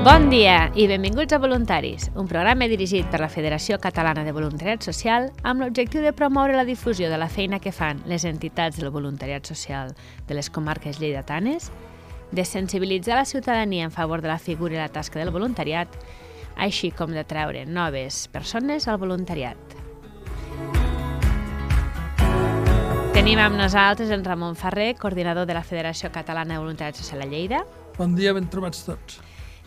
Bon dia i benvinguts a Voluntaris, un programa dirigit per la Federació Catalana de Voluntariat Social amb l'objectiu de promoure la difusió de la feina que fan les entitats del voluntariat social de les comarques lleidatanes, de sensibilitzar la ciutadania en favor de la figura i la tasca del voluntariat, així com de treure noves persones al voluntariat. Tenim amb nosaltres en Ramon Ferrer, coordinador de la Federació Catalana de Voluntariat Social a Lleida, Bon dia, ben trobats tots.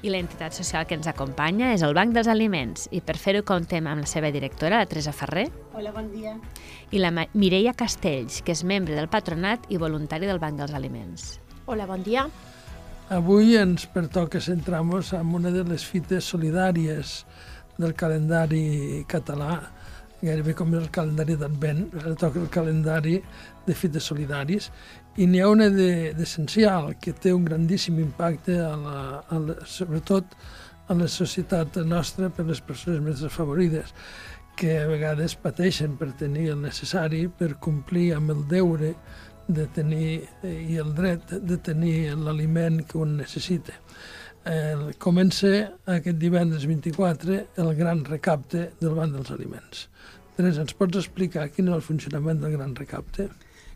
I l'entitat social que ens acompanya és el Banc dels Aliments i per fer-ho comptem amb la seva directora, la Teresa Ferrer, Hola, bon dia. i la Mireia Castells, que és membre del patronat i voluntari del Banc dels Aliments. Hola, bon dia. Avui ens pertoca centrar-nos en una de les fites solidàries del calendari català, gairebé com el calendari d'Advent, ara toca el calendari de fites solidaris, i n'hi ha una de- d'essencial, que té un grandíssim impacte, a la, a la, sobretot en la societat nostra per les persones més desfavorides, que a vegades pateixen per tenir el necessari per complir amb el deure de tenir eh, i el dret de tenir l'aliment que un necessita. Eh, comença aquest divendres 24 el gran recapte del Banc dels Aliments. Teresa, ens pots explicar quin és el funcionament del gran recapte?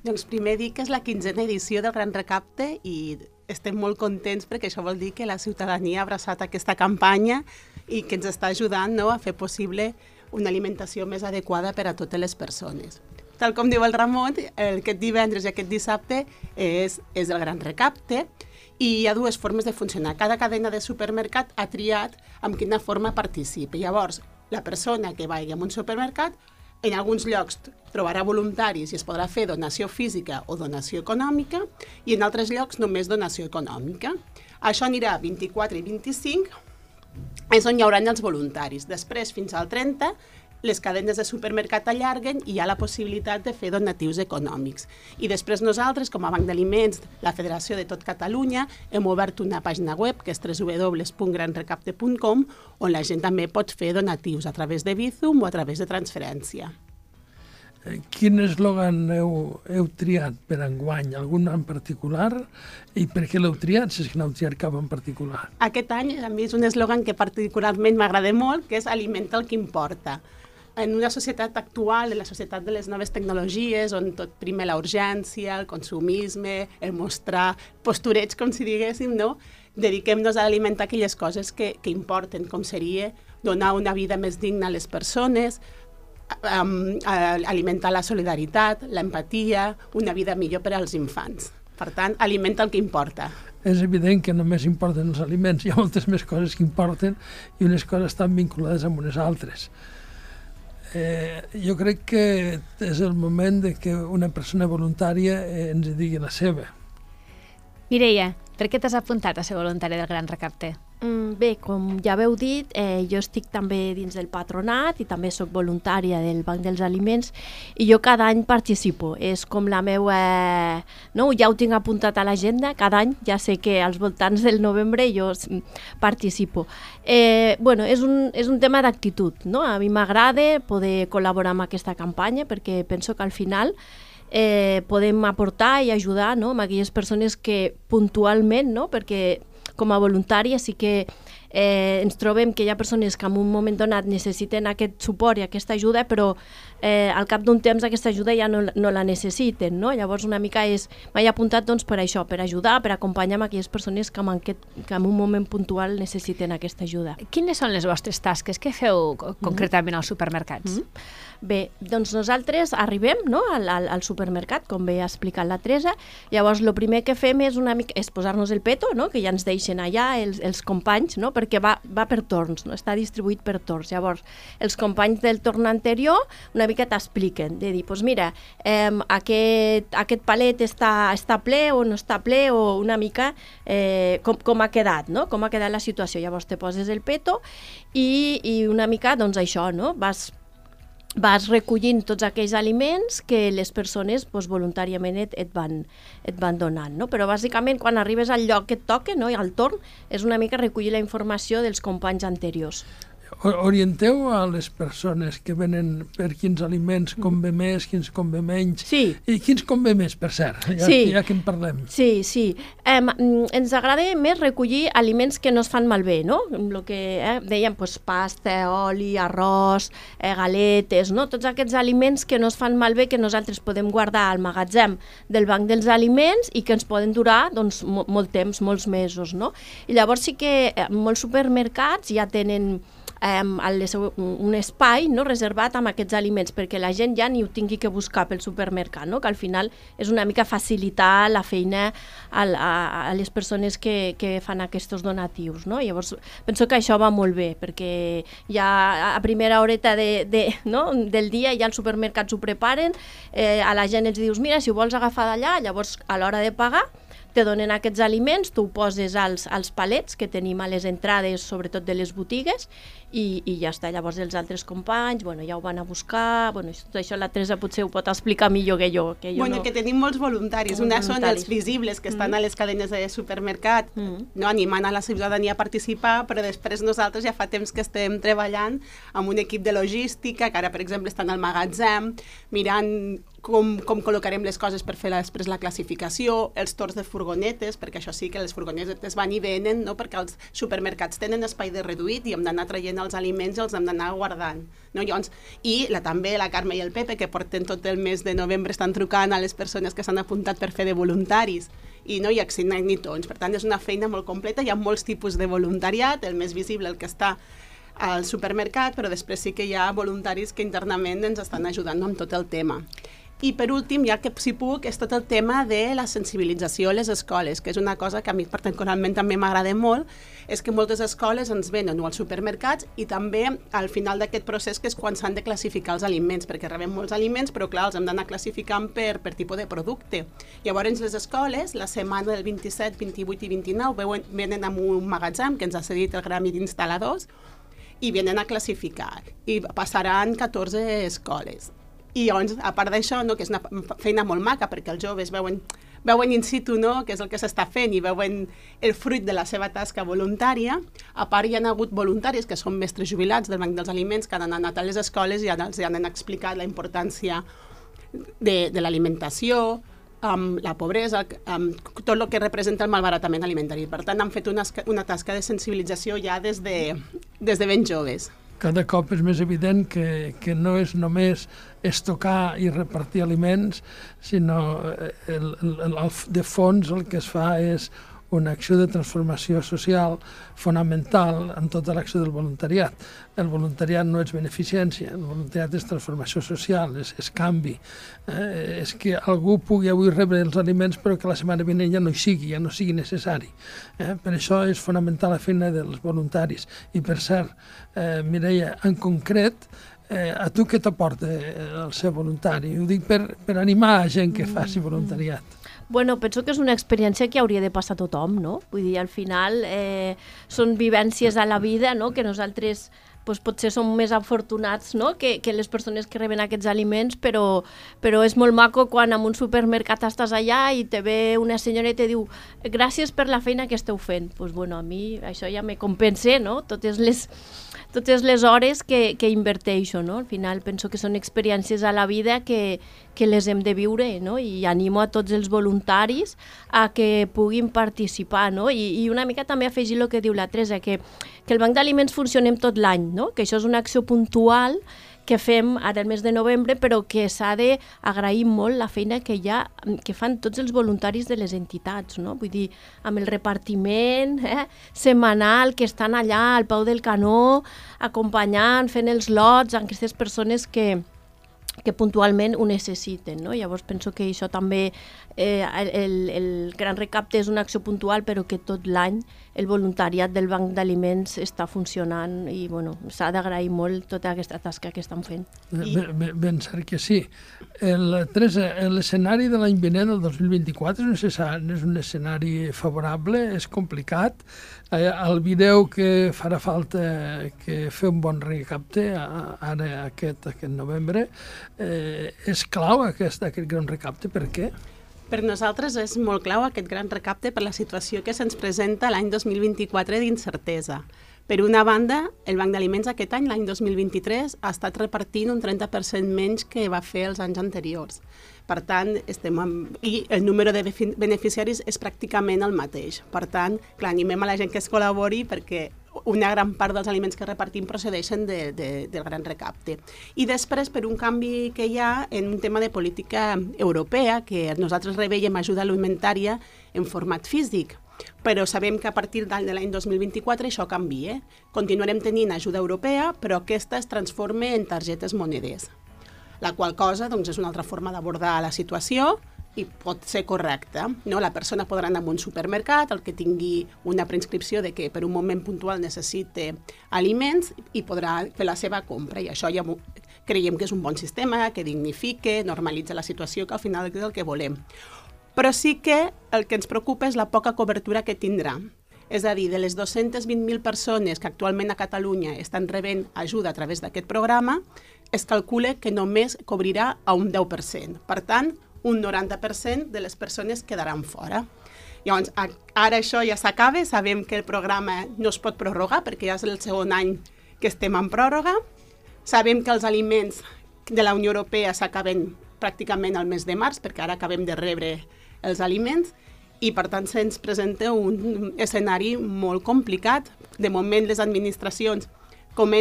Doncs primer dir que és la quinzena edició del Gran Recapte i estem molt contents perquè això vol dir que la ciutadania ha abraçat aquesta campanya i que ens està ajudant no, a fer possible una alimentació més adequada per a totes les persones. Tal com diu el Ramon, el- aquest divendres i aquest dissabte és, és el Gran Recapte i hi ha dues formes de funcionar. Cada cadena de supermercat ha triat amb quina forma participa. Llavors, la persona que vagi a un supermercat en alguns llocs trobarà voluntaris i es podrà fer donació física o donació econòmica i en altres llocs només donació econòmica. Això anirà 24 i 25, és on hi haurà els voluntaris. Després, fins al 30, les cadenes de supermercat allarguen i hi ha la possibilitat de fer donatius econòmics. I després nosaltres, com a Banc d'Aliments, la Federació de tot Catalunya, hem obert una pàgina web que és www.granrecapte.com on la gent també pot fer donatius a través de Bizum o a través de transferència. Eh, Quin eslògan heu, heu triat per enguany? Algun en particular? I per què l'heu triat, si és que n'heu triat cap en particular? Aquest any a mi és un eslògan que particularment m'agrada molt, que és alimenta el que importa. En una societat actual, en la societat de les noves tecnologies, on tot prima la urgència, el consumisme, el mostrar postureig, com si diguéssim, no? dediquem-nos a alimentar aquelles coses que, que importen, com seria donar una vida més digna a les persones, um, alimentar la solidaritat, l'empatia, una vida millor per als infants. Per tant, alimenta el que importa. És evident que només importen els aliments, hi ha moltes més coses que importen i unes coses estan vinculades amb unes altres. Eh, jo crec que és el moment de que una persona voluntària eh, ens digui la seva. Mireia, per què t'has apuntat a ser voluntària del Gran Recapte? Mm, Bé, com ja veu dit, eh, jo estic també dins del patronat i també sóc voluntària del Banc dels Aliments i jo cada any participo. És com la meva... No? Ja ho tinc apuntat a l'agenda, cada any ja sé que als voltants del novembre jo s- participo. Eh, bueno, és un, és un tema d'actitud. No? A mi m'agrada poder col·laborar amb aquesta campanya perquè penso que al final eh, podem aportar i ajudar no? amb aquelles persones que puntualment, no? perquè com a voluntària sí que eh, ens trobem que hi ha persones que en un moment donat necessiten aquest suport i aquesta ajuda, però eh, al cap d'un temps aquesta ajuda ja no, no la necessiten, no? Llavors una mica és, m'he apuntat doncs per això, per ajudar, per acompanyar amb aquelles persones que en, aquest, que en un moment puntual necessiten aquesta ajuda. Quines són les vostres tasques? Què feu co- concretament als supermercats? Mhm. Bé, doncs nosaltres arribem no, al, al, al supermercat, com bé ha explicat la Teresa, llavors el primer que fem és una mica és posar-nos el peto, no, que ja ens deixen allà els, els companys, no, perquè va, va per torns, no, està distribuït per torns. Llavors, els companys del torn anterior una mica t'expliquen, de dir, doncs mira, eh, aquest, aquest palet està, està ple o no està ple, o una mica eh, com, com ha quedat, no? com ha quedat la situació. Llavors te poses el peto i, i una mica, doncs això, no? vas vas recollint tots aquells aliments que les persones doncs, voluntàriament et, et, van, et van donant. No? Però bàsicament quan arribes al lloc que et toca, no? i al torn, és una mica recollir la informació dels companys anteriors. Orienteu a les persones que venen per quins aliments convé més, quins convé menys, Sí. i quins convé més, per cert, ja, Sí. ja que en parlem. Sí, sí. Eh, ens agrada més recollir aliments que no es fan malbé, no? El que eh, dèiem, pues, pasta, oli, arròs, eh, galetes, no? Tots aquests aliments que no es fan malbé, que nosaltres podem guardar al magatzem del banc dels aliments i que ens poden durar doncs, mo molt temps, molts mesos, no? I llavors sí que eh, molts supermercats ja tenen eh, seu, un espai no, reservat amb aquests aliments perquè la gent ja ni ho tingui que buscar pel supermercat, no? que al final és una mica facilitar la feina a, a, a les persones que, que fan aquests donatius. No? Llavors, penso que això va molt bé, perquè ja a primera horeta de, de, no? del dia ja els supermercats ho preparen, eh, a la gent els dius, mira, si ho vols agafar d'allà, llavors a l'hora de pagar te donen aquests aliments, tu ho poses als, als palets que tenim a les entrades, sobretot de les botigues, i, i ja està. Llavors els altres companys, bueno, ja ho van a buscar, bueno, tot això la Teresa potser ho pot explicar millor que jo. Que jo bueno, no... que tenim molts voluntaris. Una són voluntaris. els visibles, que estan Mm. a les cadenes de supermercat, Mm. no, animant a la ciutadania a participar, però després nosaltres ja fa temps que estem treballant amb un equip de logística, que ara, per exemple, estan al magatzem, mirant com, com col·locarem les coses per fer després la classificació, els torns de furgonetes, perquè això sí que les furgonetes van i venen, no? perquè els supermercats tenen espai de reduït i hem d'anar traient els aliments i els hem d'anar guardant. No? Llavors, I la, també la Carme i el Pepe, que porten tot el mes de novembre, estan trucant a les persones que s'han apuntat per fer de voluntaris i no hi ha ni tots. Per tant, és una feina molt completa, hi ha molts tipus de voluntariat, el més visible, el que està al supermercat, però després sí que hi ha voluntaris que internament ens estan ajudant amb tot el tema. I per últim, ja que si puc, és tot el tema de la sensibilització a les escoles, que és una cosa que a mi particularment també m'agrada molt, és que moltes escoles ens venen o als supermercats i també al final d'aquest procés que és quan s'han de classificar els aliments, perquè rebem molts aliments, però clar, els hem d'anar classificant per, per tipus de producte. Llavors les escoles, la setmana del 27, 28 i 29, veuen, venen amb un magatzem que ens ha cedit el Gremi d'instal·ladors i venen a classificar i passaran 14 escoles. I llavors, a part d'això, no, que és una feina molt maca, perquè els joves veuen, veuen in situ no, què és el que s'està fent i veuen el fruit de la seva tasca voluntària. A part, hi ha hagut voluntaris que són mestres jubilats del Banc dels Aliments que han anat a les escoles i els han explicat la importància de, de l'alimentació, amb la pobresa, amb tot el que representa el malbaratament alimentari. Per tant, han fet una, una tasca de sensibilització ja des de, des de ben joves cada cop és més evident que, que no és només estocar i repartir aliments, sinó eh, el, el, el, de fons el que es fa és una acció de transformació social fonamental en tota l'acció del voluntariat. El voluntariat no és beneficència, el voluntariat és transformació social, és, és canvi. Eh, és que algú pugui avui rebre els aliments però que la setmana vinent ja no hi sigui, ja no sigui necessari. Eh? Per això és fonamental la feina dels voluntaris. I per cert, eh, Mireia, en concret, eh, a tu què t'aporta el ser voluntari? Ho dic per, per animar a gent que faci voluntariat. Bueno, penso que és una experiència que hauria de passar a tothom, no? Vull dir, al final eh, són vivències a la vida, no?, que nosaltres pues, potser som més afortunats no? que, que les persones que reben aquests aliments, però, però és molt maco quan en un supermercat estàs allà i te ve una senyora i te diu gràcies per la feina que esteu fent. Pues, bueno, a mi això ja me compensa, no? Totes les, totes les hores que, que inverteixo, no? Al final penso que són experiències a la vida que, que les hem de viure, no? I animo a tots els voluntaris a que puguin participar, no? I, i una mica també afegir el que diu la Teresa, que, que el banc d'aliments funcionem tot l'any, no? Que això és una acció puntual que fem ara el mes de novembre, però que s'ha d'agrair molt la feina que ha, que fan tots els voluntaris de les entitats, no? Vull dir, amb el repartiment eh, setmanal, que estan allà al peu del canó, acompanyant, fent els lots, amb aquestes persones que, que puntualment ho necessiten. No? Llavors penso que això també, eh, el, el gran recapte és una acció puntual, però que tot l'any el voluntariat del Banc d'Aliments està funcionant i bueno, s'ha d'agrair molt tota aquesta tasca que estan fent. I... Ben, ben, cert que sí. El, Teresa, l'escenari de l'any vinent, el 2024, és un, escenari, és un escenari favorable, és complicat. Eh, el vídeo que farà falta que fer un bon recapte ara aquest, aquest novembre eh, és clau aquest, aquest gran recapte. Per què? Per nosaltres és molt clau aquest gran recapte per la situació que se'ns presenta l'any 2024 d'incertesa, Per una banda, el Banc d'Aliments aquest any, l'any 2023, ha estat repartint un 30% menys que va fer els anys anteriors. Per tant, estem amb... i el número de beneficiaris és pràcticament el mateix. Per tant, clar, animem a la gent que es col·labori perquè una gran part dels aliments que repartim procedeixen de, de, del gran recapte. I després, per un canvi que hi ha en un tema de política europea, que nosaltres reveiem ajuda alimentària en format físic, però sabem que a partir de l'any 2024 això canvia. Continuarem tenint ajuda europea, però aquesta es transforma en targetes monedes, la qual cosa doncs, és una altra forma d'abordar la situació i pot ser correcta. No? La persona podrà anar a un supermercat, el que tingui una prescripció de que per un moment puntual necessite aliments i podrà fer la seva compra i això ja creiem que és un bon sistema, que dignifique, normalitza la situació, que al final és el que volem però sí que el que ens preocupa és la poca cobertura que tindrà. És a dir, de les 220.000 persones que actualment a Catalunya estan rebent ajuda a través d'aquest programa, es calcula que només cobrirà a un 10%. Per tant, un 90% de les persones quedaran fora. Llavors, ara això ja s'acaba, sabem que el programa no es pot prorrogar perquè ja és el segon any que estem en pròrroga. Sabem que els aliments de la Unió Europea s'acaben pràcticament al mes de març, perquè ara acabem de rebre els aliments i per tant se'ns presenta un escenari molt complicat. De moment les administracions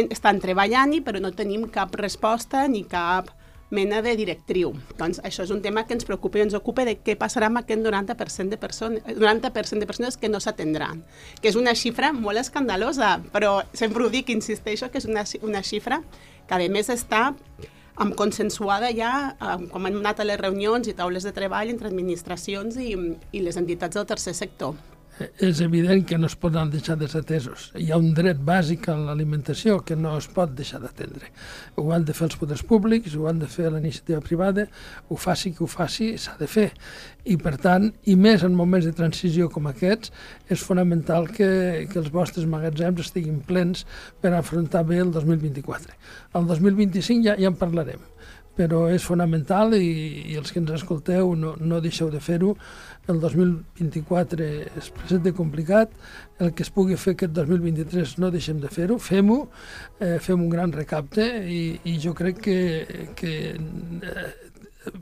estan treballant-hi però no tenim cap resposta ni cap mena de directriu. Doncs això és un tema que ens preocupa i ens ocupa de què passarà amb aquest 90% de persones, 90% de persones que no s'atendran, que és una xifra molt escandalosa, però sempre ho dic, insisteixo, que és una, una xifra que a més està amb consensuada ja, com hem anat a les reunions i taules de treball entre administracions i, i les entitats del tercer sector és evident que no es poden deixar desatesos. Hi ha un dret bàsic a l'alimentació que no es pot deixar d'atendre. Ho han de fer els poders públics, ho han de fer la iniciativa privada, ho faci que ho faci, s'ha de fer. I per tant, i més en moments de transició com aquests, és fonamental que, que els vostres magatzems estiguin plens per afrontar bé el 2024. El 2025 ja, ja en parlarem però és fonamental i, i els que ens escolteu no, no deixeu de fer-ho. El 2024 és present complicat, el que es pugui fer aquest 2023 no deixem de fer-ho, fem-ho, eh, fem un gran recapte i, i jo crec que, que eh,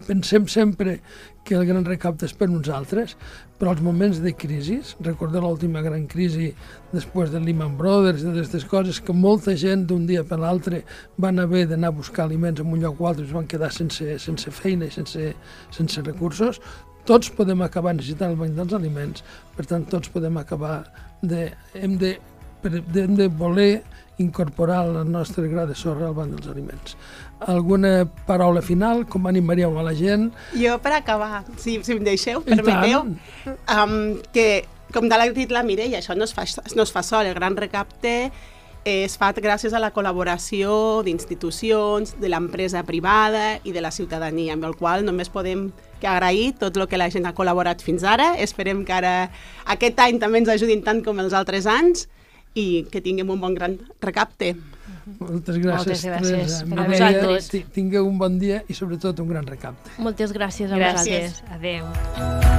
pensem sempre que el gran recapte és per nosaltres, però als moments de crisi, recordeu l'última gran crisi després de Lehman Brothers i d'aquestes coses, que molta gent d'un dia per l'altre van haver d'anar a buscar aliments en un lloc o altre i es van quedar sense, sense feina i sense, sense recursos, tots podem acabar necessitant el banc dels aliments, per tant tots podem acabar de... hem de, hem de voler incorporar el nostre gra de sorra al banc dels aliments alguna paraula final? Com animaríeu a la gent? Jo, per acabar, si, si em deixeu, permeteu, um, que, com de l'ha dit la Mireia, això no es, fa, no es fa sol, el gran recapte es fa gràcies a la col·laboració d'institucions, de l'empresa privada i de la ciutadania, amb el qual només podem que agrair tot el que la gent ha col·laborat fins ara. Esperem que ara aquest any també ens ajudin tant com els altres anys i que tinguem un bon gran recapte. Moltes gràcies, Moltes gràcies per a vosaltres. Tingueu un bon dia i sobretot un gran recapte. Moltes gràcies a gràcies. vosaltres. Adéu.